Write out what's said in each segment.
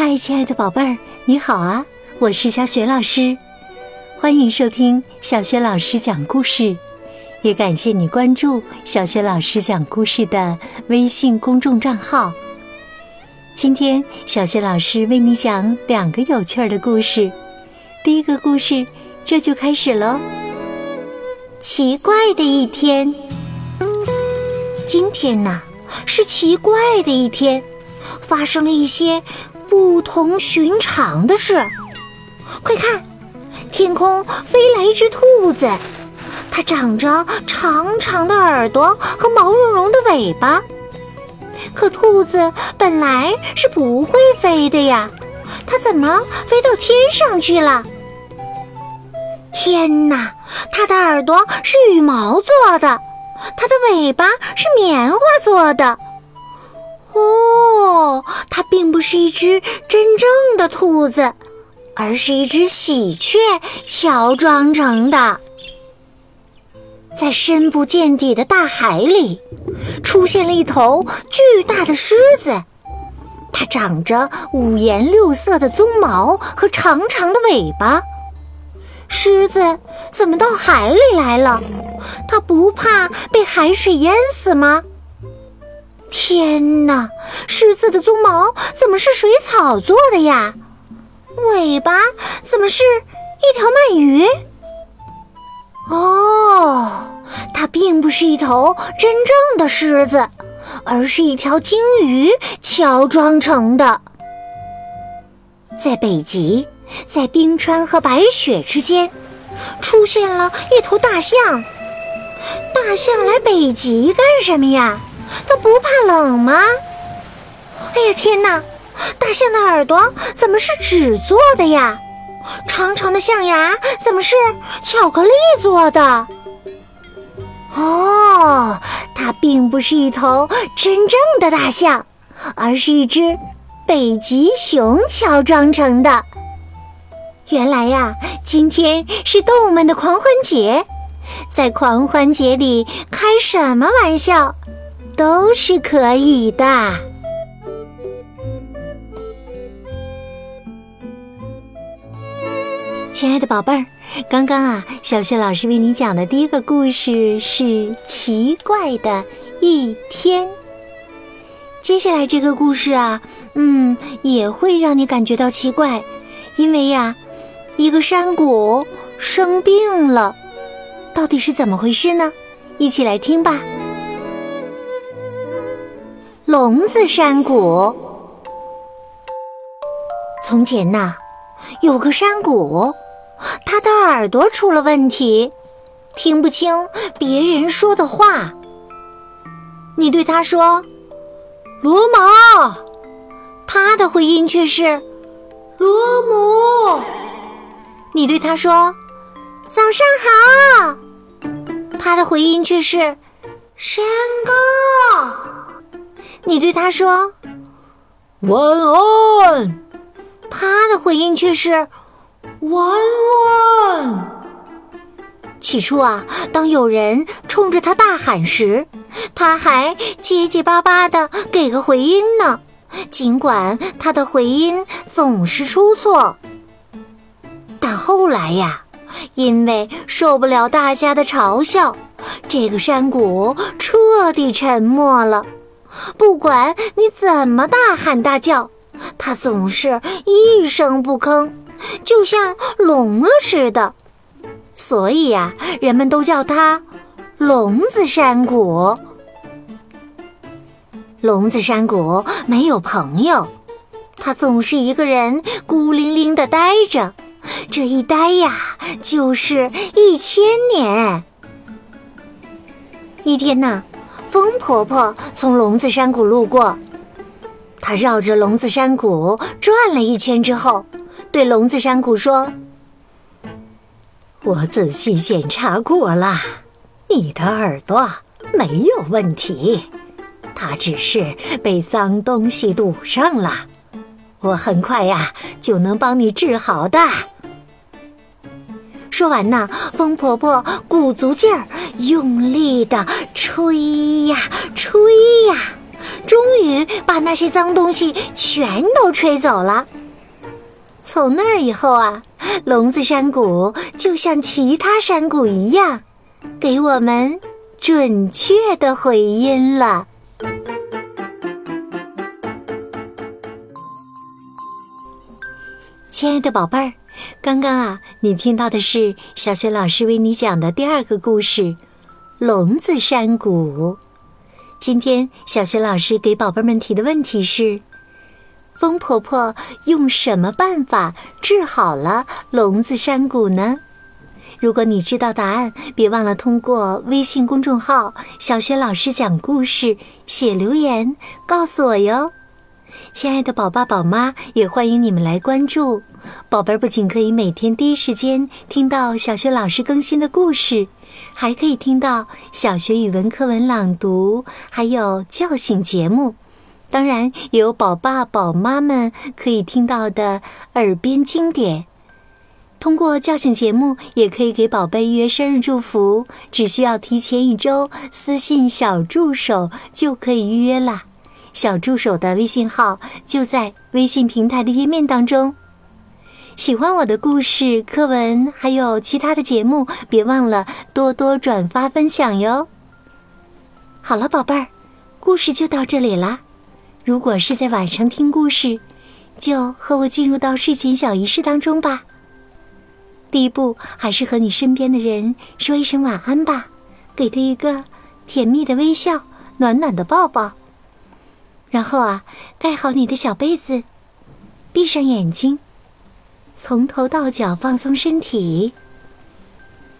嗨，亲爱的宝贝儿，你好啊！我是小雪老师，欢迎收听小雪老师讲故事，也感谢你关注小雪老师讲故事的微信公众账号。今天，小雪老师为你讲两个有趣儿的故事。第一个故事，这就开始喽。奇怪的一天，今天呢是奇怪的一天，发生了一些。不同寻常的是，快看，天空飞来一只兔子，它长着长长的耳朵和毛茸茸的尾巴。可兔子本来是不会飞的呀，它怎么飞到天上去了？天哪，它的耳朵是羽毛做的，它的尾巴是棉花做的。哦，它并不是一只真正的兔子，而是一只喜鹊乔装成的。在深不见底的大海里，出现了一头巨大的狮子，它长着五颜六色的鬃毛和长长的尾巴。狮子怎么到海里来了？它不怕被海水淹死吗？天哪！狮子的鬃毛怎么是水草做的呀？尾巴怎么是一条鳗鱼？哦，它并不是一头真正的狮子，而是一条鲸鱼乔装成的。在北极，在冰川和白雪之间，出现了一头大象。大象来北极干什么呀？它不怕冷吗？哎呀天哪！大象的耳朵怎么是纸做的呀？长长的象牙怎么是巧克力做的？哦，它并不是一头真正的大象，而是一只北极熊乔装成的。原来呀，今天是动物们的狂欢节，在狂欢节里开什么玩笑？都是可以的，亲爱的宝贝儿，刚刚啊，小雪老师为你讲的第一个故事是奇怪的一天。接下来这个故事啊，嗯，也会让你感觉到奇怪，因为呀，一个山谷生病了，到底是怎么回事呢？一起来听吧。聋子山谷。从前呐，有个山谷，他的耳朵出了问题，听不清别人说的话。你对他说“罗马”，他的回音却是“罗姆”。你对他说“早上好”，他的回音却是“山高”。你对他说晚安，他的回应却是晚安。起初啊，当有人冲着他大喊时，他还结结巴巴的给个回音呢，尽管他的回音总是出错。但后来呀，因为受不了大家的嘲笑，这个山谷彻底沉默了。不管你怎么大喊大叫，它总是一声不吭，就像聋了似的。所以呀，人们都叫它聋子山谷。聋子山谷没有朋友，它总是一个人孤零零的呆着。这一呆呀，就是一千年。一天呢。风婆婆从聋子山谷路过，她绕着聋子山谷转了一圈之后，对聋子山谷说：“我仔细检查过了，你的耳朵没有问题，它只是被脏东西堵上了。我很快呀就能帮你治好的。”说完呢，风婆婆鼓足劲儿，用力的吹呀吹呀，终于把那些脏东西全都吹走了。从那儿以后啊，聋子山谷就像其他山谷一样，给我们准确的回音了。亲爱的宝贝儿，刚刚啊，你听到的是小雪老师为你讲的第二个故事《聋子山谷》。今天小雪老师给宝贝们提的问题是：风婆婆用什么办法治好了聋子山谷呢？如果你知道答案，别忘了通过微信公众号“小雪老师讲故事”写留言告诉我哟。亲爱的宝爸宝妈，也欢迎你们来关注。宝贝儿不仅可以每天第一时间听到小学老师更新的故事，还可以听到小学语文课文朗读，还有叫醒节目。当然，也有宝爸宝妈们可以听到的耳边经典。通过叫醒节目，也可以给宝贝预约生日祝福，只需要提前一周私信小助手就可以预约啦。小助手的微信号就在微信平台的页面当中。喜欢我的故事、课文，还有其他的节目，别忘了多多转发分享哟。好了，宝贝儿，故事就到这里啦。如果是在晚上听故事，就和我进入到睡前小仪式当中吧。第一步，还是和你身边的人说一声晚安吧，给他一个甜蜜的微笑，暖暖的抱抱。然后啊，盖好你的小被子，闭上眼睛，从头到脚放松身体。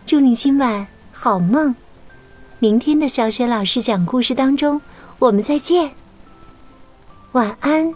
祝你今晚好梦！明天的小雪老师讲故事当中，我们再见。晚安。